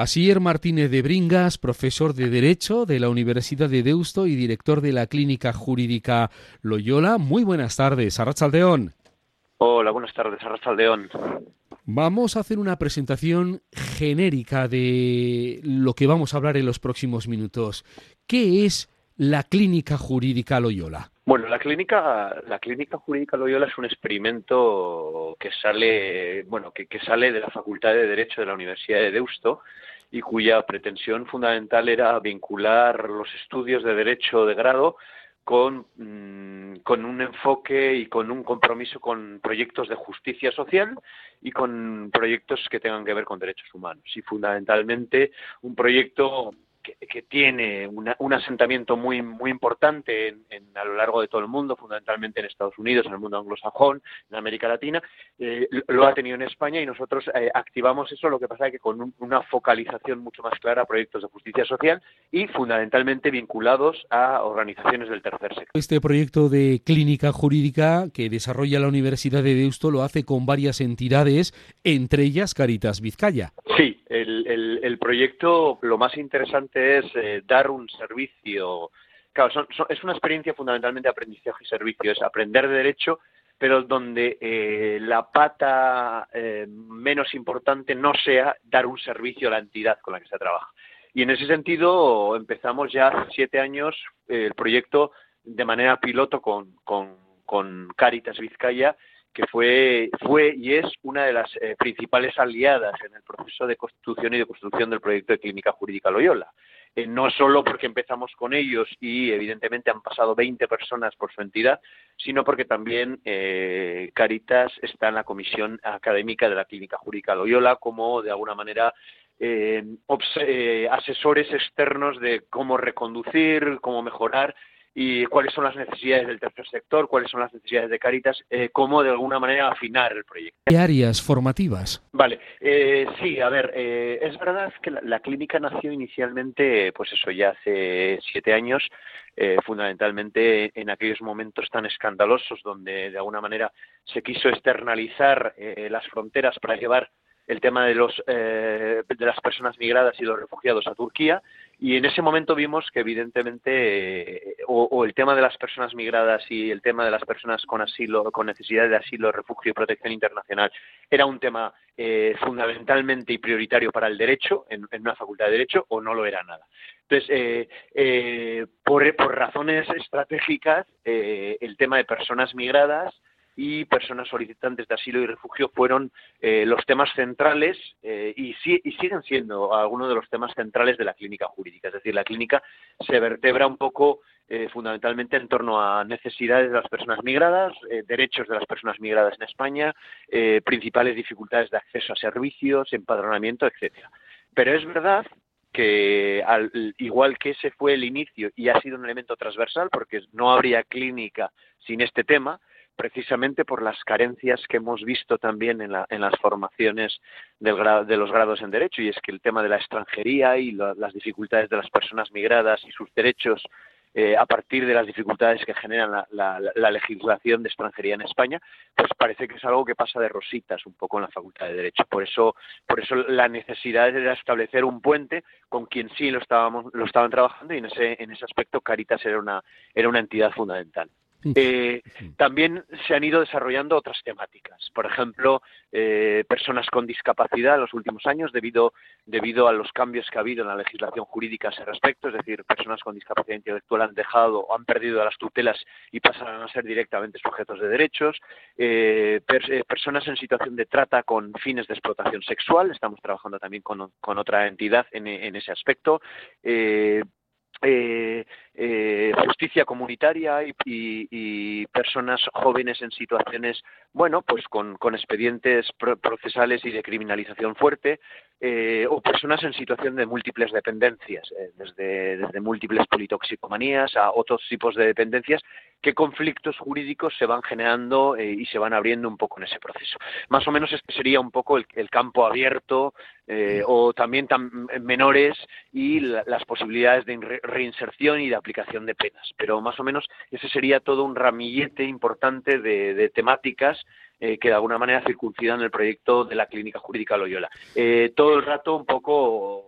Asier Martínez de Bringas, profesor de Derecho de la Universidad de Deusto y director de la Clínica Jurídica Loyola. Muy buenas tardes, Arrachaldeón. Hola, buenas tardes, Arrachaldeón. Vamos a hacer una presentación genérica de lo que vamos a hablar en los próximos minutos. ¿Qué es la Clínica Jurídica Loyola? Bueno, la clínica, la clínica jurídica Loyola es un experimento que sale, bueno, que, sale de la Facultad de Derecho de la Universidad de Deusto y cuya pretensión fundamental era vincular los estudios de derecho de grado con, mm, con un enfoque y con un compromiso con proyectos de justicia social y con proyectos que tengan que ver con derechos humanos. Y fundamentalmente un proyecto que, tiene un asentamiento muy muy importante en, a lo largo de todo el mundo, fundamentalmente en Estados Unidos, en el mundo anglosajón, en América Latina, eh, lo ha tenido en España y nosotros eh, activamos eso, lo que pasa es que con una focalización mucho más clara a proyectos de justicia social y fundamentalmente vinculados a organizaciones del tercer sector. Este proyecto de clínica jurídica que desarrolla la Universidad de Deusto lo hace con varias entidades, entre ellas Caritas Vizcaya. Sí, el, el proyecto lo más interesante es eh, dar un servicio. Claro, es una experiencia fundamentalmente de aprendizaje y servicio, es aprender de derecho, pero donde eh, la pata eh, menos importante no sea dar un servicio a la entidad con la que se trabaja. Y en ese sentido empezamos ya hace siete años el proyecto de manera piloto con Caritas Vizcaya que fue, fue y es una de las eh, principales aliadas en el proceso de constitución y de construcción del proyecto de Clínica Jurídica Loyola. Eh, no solo porque empezamos con ellos y evidentemente han pasado 20 personas por su entidad, sino porque también eh, Caritas está en la comisión académica de la Clínica Jurídica Loyola como de alguna manera asesores externos de cómo reconducir, cómo mejorar y cuáles son las necesidades del tercer sector, cuáles son las necesidades de Caritas, eh, cómo de alguna manera afinar el proyecto. ¿Qué áreas formativas? Vale, eh, sí, a ver, eh, es verdad que la, clínica nació inicialmente, pues eso, ya hace siete años, fundamentalmente en aquellos momentos tan escandalosos donde de alguna manera se quiso externalizar las fronteras para llevar el tema de, los, de las personas migradas y los refugiados a Turquía y en ese momento vimos que evidentemente o, el tema de las personas migradas y el tema de las personas con asilo, con necesidad de asilo, refugio y protección internacional era un tema eh, fundamentalmente y prioritario para el derecho en, una facultad de derecho o no lo era nada. Entonces, eh, eh, por, razones estratégicas, el tema de personas migradas y personas solicitantes de asilo y refugio fueron eh, los temas centrales eh, y, y, siguen siendo algunos de los temas centrales de la clínica jurídica. Es decir, la clínica se vertebra un poco eh, fundamentalmente en torno a necesidades de las personas migradas, derechos de las personas migradas en España, principales dificultades de acceso a servicios, empadronamiento, etcétera. Pero es verdad que al, igual que ese fue el inicio y ha sido un elemento transversal, porque no habría clínica sin este tema, precisamente por las carencias que hemos visto también en, las formaciones de los grados en Derecho, y es que el tema de la extranjería y las dificultades de las personas migradas y sus derechos eh, a partir de las dificultades que generan la, legislación de extranjería en España, pues parece que es algo que pasa de rositas un poco en la Facultad de Derecho. Por eso, por eso la necesidad de establecer un puente con quien sí lo estábamos, lo estaban trabajando y en ese, en ese aspecto Caritas era una, era una entidad fundamental. Eh, también se han ido desarrollando otras temáticas, por ejemplo, eh, personas con discapacidad en los últimos años debido, debido a los cambios que ha habido en la legislación jurídica a ese respecto, es decir, personas con discapacidad intelectual han dejado o han perdido las tutelas y pasan a ser directamente sujetos de derechos, eh, personas en situación de trata con fines de explotación sexual, estamos trabajando también con, otra entidad en, en ese aspecto, eh, eh, justicia comunitaria y, personas jóvenes en situaciones, bueno, pues con, expedientes procesales y de criminalización fuerte, eh, o personas en situación de múltiples dependencias, eh, desde, desde múltiples politoxicomanías a otros tipos de dependencias, qué conflictos jurídicos se van generando y se van abriendo un poco en ese proceso. Más o menos este sería un poco el, campo abierto o también menores y las posibilidades de reinserción y de aplicación de penas. Pero más o menos ese sería todo un ramillete importante de, temáticas eh, que de alguna manera circuncidan el proyecto de la Clínica Jurídica Loyola. Eh, todo el rato un poco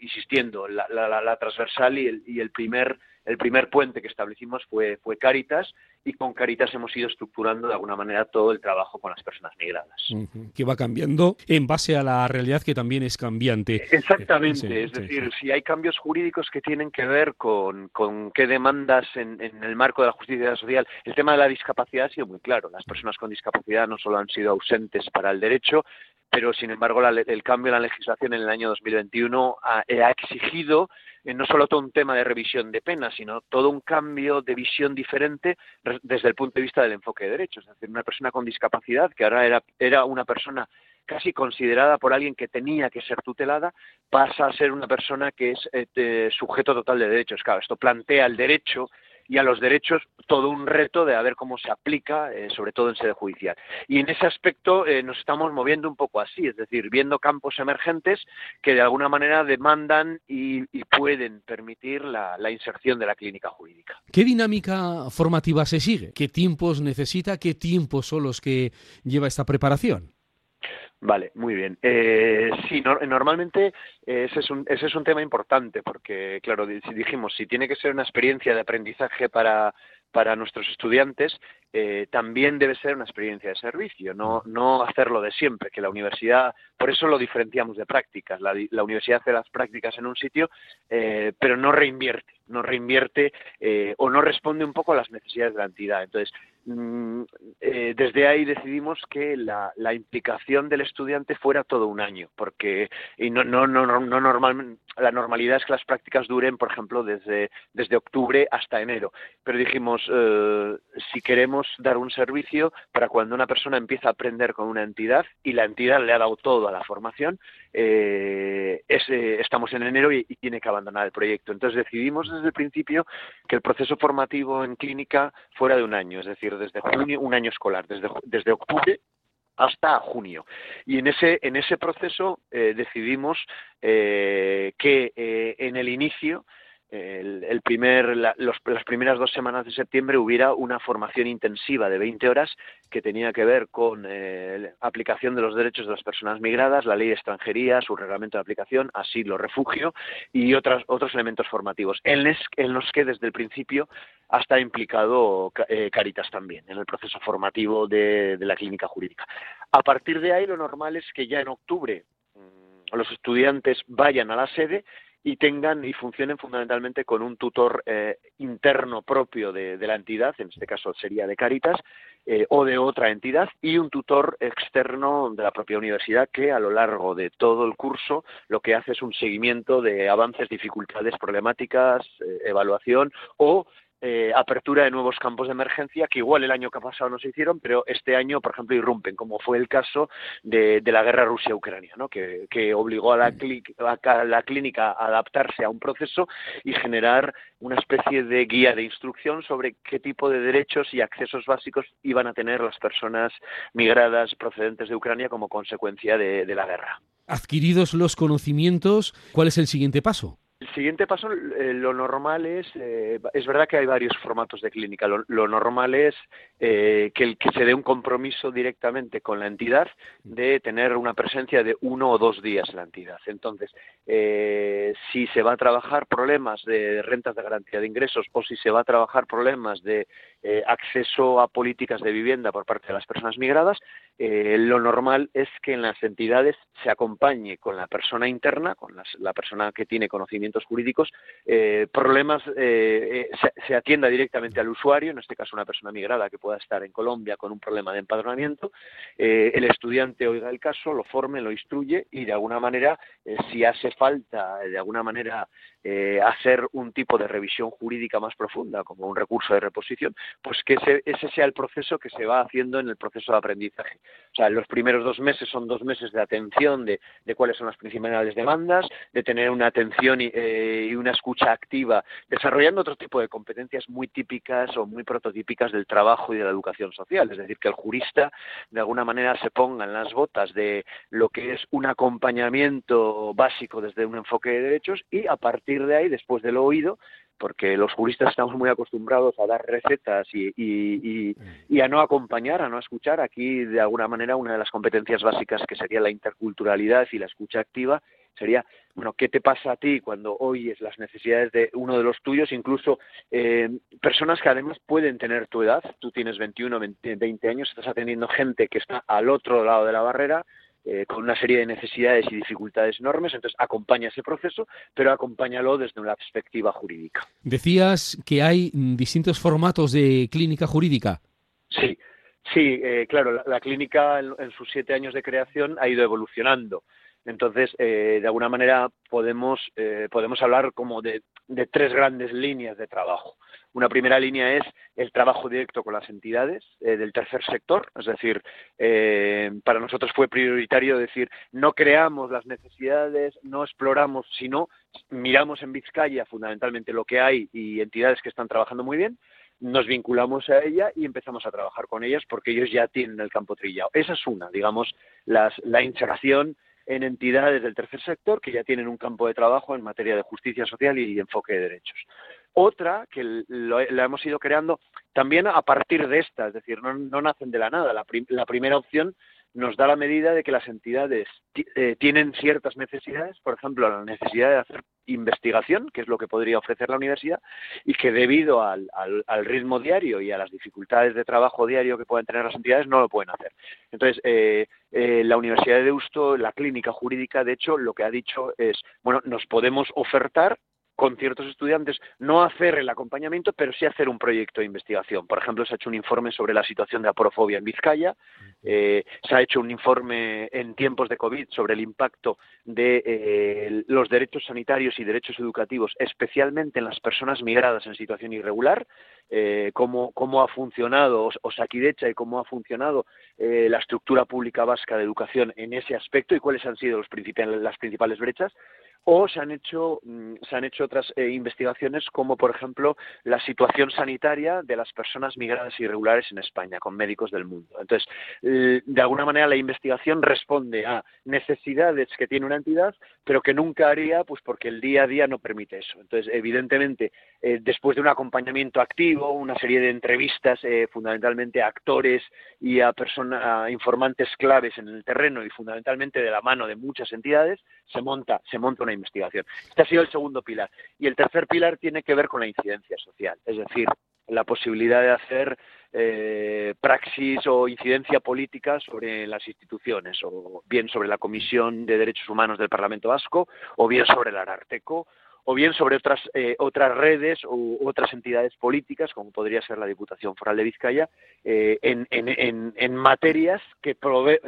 insistiendo, la, la, transversal y el, y el primer el primer puente que establecimos fue, fue Caritas y con Caritas hemos ido estructurando de alguna manera todo el trabajo con las personas migradas. Que va cambiando en base a la realidad que también es cambiante. Exactamente, es decir, si hay cambios jurídicos que tienen que ver con, con qué demandas en, en, el marco de la justicia social, el tema de la discapacidad ha sido muy claro. Las personas con discapacidad no solo han sido ausentes para el derecho, pero sin embargo el cambio en la legislación en el año 2021 ha, ha exigido eh, no solo todo un tema de revisión de penas, sino todo un cambio de visión diferente desde el punto de vista del enfoque de derechos. Es decir, una persona con discapacidad, que ahora era, era una persona casi considerada por alguien que tenía que ser tutelada, pasa a ser una persona que es eh, sujeto total de derechos. Claro, esto plantea el derecho y a los derechos todo un reto de a ver cómo se aplica, eh, sobre todo en sede judicial. Y en ese aspecto eh, nos estamos moviendo un poco así, es decir, viendo campos emergentes que de alguna manera demandan y, pueden permitir la, la, inserción de la clínica jurídica. ¿Qué dinámica formativa se sigue? ¿Qué tiempos necesita? ¿Qué tiempos son los que lleva esta preparación? Vale, muy bien. Eh, sí, normalmente ese, es un, ese es un tema importante porque, claro, dijimos, si tiene que ser una experiencia de aprendizaje para, nuestros estudiantes, eh, también debe ser una experiencia de servicio, no, no hacerlo de siempre, que la universidad, por eso lo diferenciamos de prácticas. La, la universidad hace las prácticas en un sitio, eh, pero no reinvierte, no reinvierte eh, o no responde un poco a las necesidades de la entidad. Entonces, eh, desde ahí decidimos que la, implicación del estudiante fuera todo un año, porque y no, no, no, no normal, la normalidad es que las prácticas duren, por ejemplo, desde, desde octubre hasta enero. Pero dijimos, eh, si queremos dar un servicio para cuando una persona empieza a aprender con una entidad y la entidad le ha dado todo a la formación, eh, estamos en enero y, tiene que abandonar el proyecto. Entonces decidimos desde el principio que el proceso formativo en clínica fuera de un año, es decir, desde junio, un año escolar, desde, desde octubre hasta junio. Y en ese, en ese proceso eh, decidimos eh, que eh, en el inicio el, primer, las primeras dos semanas de septiembre hubiera una formación intensiva de 20 horas que tenía que ver con eh, la aplicación de los derechos de las personas migradas, la ley de extranjería, su reglamento de aplicación, asilo, refugio y otros otros elementos formativos, en, los que desde el principio ha estado implicado eh, Caritas también en el proceso formativo de, de la clínica jurídica. A partir de ahí lo normal es que ya en octubre mm, los estudiantes vayan a la sede y tengan y funcionen fundamentalmente con un tutor eh, interno propio de, la entidad, en este caso sería de Caritas, eh, o de otra entidad, y un tutor externo de la propia universidad que a lo largo de todo el curso lo que hace es un seguimiento de avances, dificultades, problemáticas, eh, evaluación o eh, apertura de nuevos campos de emergencia que igual el año que ha pasado no se hicieron, pero este año, por ejemplo, irrumpen, como fue el caso de, la guerra Rusia-Ucrania, ¿no? que, obligó a la, a la clínica a adaptarse a un proceso y generar una especie de guía de instrucción sobre qué tipo de derechos y accesos básicos iban a tener las personas migradas procedentes de Ucrania como consecuencia de la guerra. Adquiridos los conocimientos, ¿cuál es el siguiente paso? El siguiente paso, eh, lo normal es, eh, es verdad que hay varios formatos de clínica, lo, normal es eh, que, el, que se dé un compromiso directamente con la entidad de tener una presencia de uno o dos días en la entidad. Entonces, si se va a trabajar problemas de rentas de garantía de ingresos o si se va a trabajar problemas de acceso a políticas de vivienda por parte de las personas migradas, lo normal es que en las entidades se acompañe con la persona interna, con la persona que tiene conocimiento jurídicos, eh, problemas eh, eh, se, atienda directamente al usuario, en este caso una persona migrada que pueda estar en Colombia con un problema de empadronamiento, el estudiante oiga el caso, lo forme, lo instruye y de alguna manera, si hace falta de alguna manera hacer un tipo de revisión jurídica más profunda, como un recurso de reposición, pues que ese, ese sea el proceso que se va haciendo en el proceso de aprendizaje. O sea, los primeros dos meses son dos meses de atención de, de cuáles son las principales demandas, de tener una atención y, eh, y una escucha activa, desarrollando otro tipo de competencias muy típicas o muy prototípicas del trabajo y de la educación social. Es decir, que el jurista de alguna manera se ponga en las botas de lo que es un acompañamiento básico desde un enfoque de derechos y a partir de ahí, después de lo oído, porque los juristas estamos muy acostumbrados a dar recetas y, y, a no acompañar, a no escuchar. Aquí, de alguna manera, una de las competencias básicas que sería la interculturalidad y la escucha activa sería, bueno, ¿qué te pasa a ti cuando oyes las necesidades de uno de los tuyos? Incluso eh, personas que además pueden tener tu edad, tú tienes 21, 20, años, estás atendiendo gente que está al otro lado de la barrera, eh, con una serie de necesidades y dificultades enormes, entonces acompaña ese proceso, pero acompáñalo desde una perspectiva jurídica. Decías que hay distintos formatos de clínica jurídica. Sí, sí, eh, claro, la, clínica en, sus siete años de creación ha ido evolucionando. Entonces, eh, de alguna manera podemos, podemos hablar como de tres grandes líneas de trabajo. Una primera línea es el trabajo directo con las entidades eh, del tercer sector, es decir, eh, para nosotros fue prioritario decir, no creamos las necesidades, no exploramos, sino miramos en Vizcaya fundamentalmente lo que hay y entidades que están trabajando muy bien, nos vinculamos a ella y empezamos a trabajar con ellas porque ellos ya tienen el campo trillado. Esa es una, digamos, la integración en entidades del tercer sector que ya tienen un campo de trabajo en materia de justicia social y enfoque de derechos. Otra que la hemos ido creando también a partir de esta, es decir, no, nacen de la nada. La, primera opción nos da la medida de que las entidades eh, tienen ciertas necesidades, por ejemplo, la necesidad de hacer investigación, que es lo que podría ofrecer la universidad, y que debido al, ritmo diario y a las dificultades de trabajo diario que pueden tener las entidades, no lo pueden hacer. Entonces, eh, eh, la Universidad de Deusto, la clínica jurídica, de hecho, lo que ha dicho es, bueno, nos podemos ofertar con ciertos estudiantes, no hacer el acompañamiento, pero sí hacer un proyecto de investigación. Por ejemplo, se ha hecho un informe sobre la situación de aporofobia en Vizcaya, eh, se ha hecho un informe en tiempos de COVID sobre el impacto de eh, los derechos sanitarios y derechos educativos, especialmente en las personas migradas en situación irregular, eh, cómo, ha funcionado Osakidecha y cómo ha funcionado la estructura pública vasca de educación en ese aspecto y cuáles han sido los las principales brechas o se han hecho, mm, se han hecho otras eh, investigaciones como, por ejemplo, la situación sanitaria de las personas migradas irregulares en España con médicos del mundo. Entonces, de alguna manera la investigación responde a necesidades que tiene una entidad, pero que nunca haría pues porque el día a día no permite eso. Entonces, evidentemente, eh, después de un acompañamiento activo, una serie de entrevistas eh, fundamentalmente a actores y a personas, a informantes claves en el terreno y fundamentalmente de la mano de muchas entidades, se monta, se monta una investigación. Este ha sido el segundo pilar. Y el tercer pilar tiene que ver con la incidencia social, es decir, la posibilidad de hacer eh, praxis o incidencia política sobre las instituciones, o bien sobre la Comisión de Derechos Humanos del Parlamento Vasco, o bien sobre el Ararteco, o bien sobre otras, eh, otras redes u otras entidades políticas, como podría ser la Diputación Foral de Vizcaya, eh, en, en, en, materias que,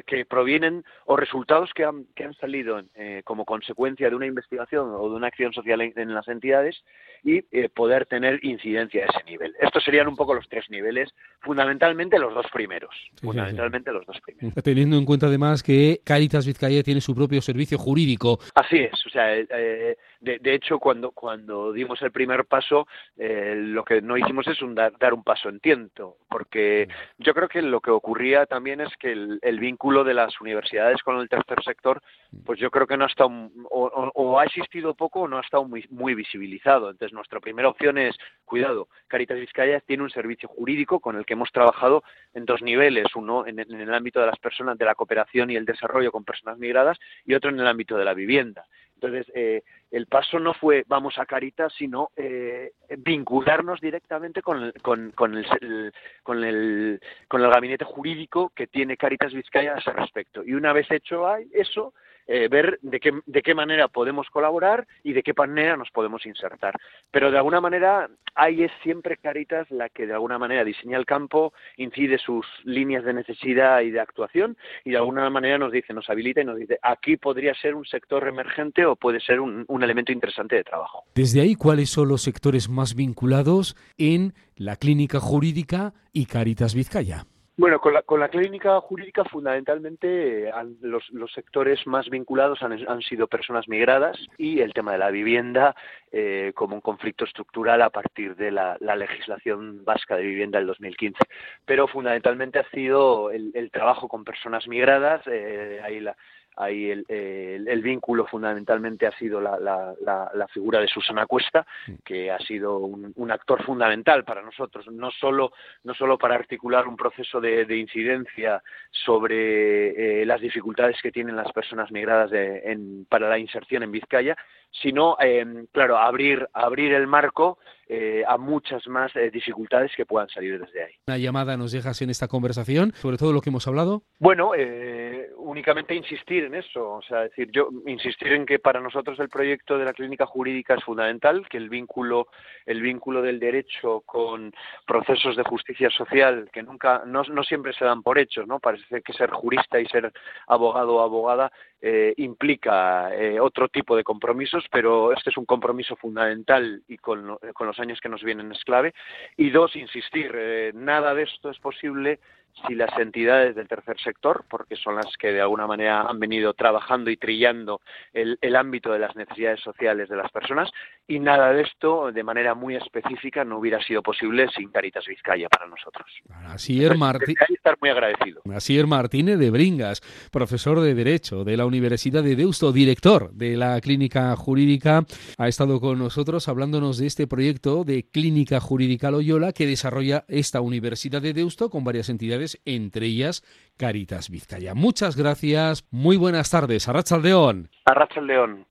que provienen o resultados que han, que han salido eh, como consecuencia de una investigación o de una acción social en, las entidades y poder tener incidencia a ese nivel. Estos serían un poco los tres niveles, fundamentalmente los dos primeros. fundamentalmente los dos primeros. Teniendo en cuenta además que Caritas Vizcaya tiene su propio servicio jurídico. Así es, o sea, de, de hecho, cuando, cuando dimos el primer paso, eh, lo que no hicimos es un dar, un paso en tiento, porque yo creo que lo que ocurría también es que el, vínculo de las universidades con el tercer sector, pues yo creo que no ha estado, o, ha existido poco o no ha estado muy, muy visibilizado. Entonces, nuestra primera opción es, cuidado, Caritas Vizcaya tiene un servicio jurídico con el que hemos trabajado en dos niveles, uno en, en el ámbito de las personas, de la cooperación y el desarrollo con personas migradas, y otro en el ámbito de la vivienda. Entonces, eh, el paso no fue vamos a Caritas, sino eh, vincularnos directamente con el, con, con, el, con, el, con el gabinete jurídico que tiene Caritas Vizcaya a ese respecto. Y una vez hecho eso, eh, ver de qué, de qué manera podemos colaborar y de qué manera nos podemos insertar. Pero de alguna manera ahí es siempre Caritas la que de alguna manera diseña el campo, incide sus líneas de necesidad y de actuación y de alguna manera nos dice, nos habilita y nos dice, aquí podría ser un sector emergente o puede ser un, un elemento interesante de trabajo. Desde ahí, ¿cuáles son los sectores más vinculados en la clínica jurídica y Caritas Vizcaya? Bueno, con la, con la clínica jurídica fundamentalmente los, los, sectores más vinculados han, han, sido personas migradas y el tema de la vivienda eh, como un conflicto estructural a partir de la, legislación vasca de vivienda del 2015. Pero fundamentalmente ha sido el, trabajo con personas migradas, eh, ahí la, ahí el, el, vínculo fundamentalmente ha sido la, la, la, figura de Susana Cuesta, que ha sido un, un, actor fundamental para nosotros, no solo, no solo para articular un proceso de, de incidencia sobre eh, las dificultades que tienen las personas migradas de, en, para la inserción en Vizcaya, sino, eh, claro, abrir, abrir el marco eh, a muchas más eh, dificultades que puedan salir desde ahí. Una llamada nos dejas en esta conversación sobre todo lo que hemos hablado. Bueno, eh, únicamente insistir en eso, o sea, decir, yo insistir en que para nosotros el proyecto de la clínica jurídica es fundamental, que el vínculo, el vínculo del derecho con procesos de justicia social que nunca, no, no siempre se dan por hechos, ¿no? Parece que ser jurista y ser abogado o abogada eh, implica eh, otro tipo de compromisos, pero este es un compromiso fundamental y con, con los años que nos vienen es clave. Y dos, insistir, eh, nada de esto es posible si las entidades del tercer sector, porque son las que de alguna manera han venido trabajando y trillando el, el, ámbito de las necesidades sociales de las personas, y nada de esto de manera muy específica no hubiera sido posible sin Caritas Vizcaya para nosotros. Asier, Martí... estar muy agradecido. Asier Martínez de Bringas, profesor de Derecho de la Universidad de Deusto, director de la Clínica Jurídica, ha estado con nosotros hablándonos de este proyecto de Clínica Jurídica Loyola que desarrolla esta Universidad de Deusto con varias entidades entre ellas Caritas Vizcaya. Muchas gracias, muy buenas tardes. Arracha León. Arracha León.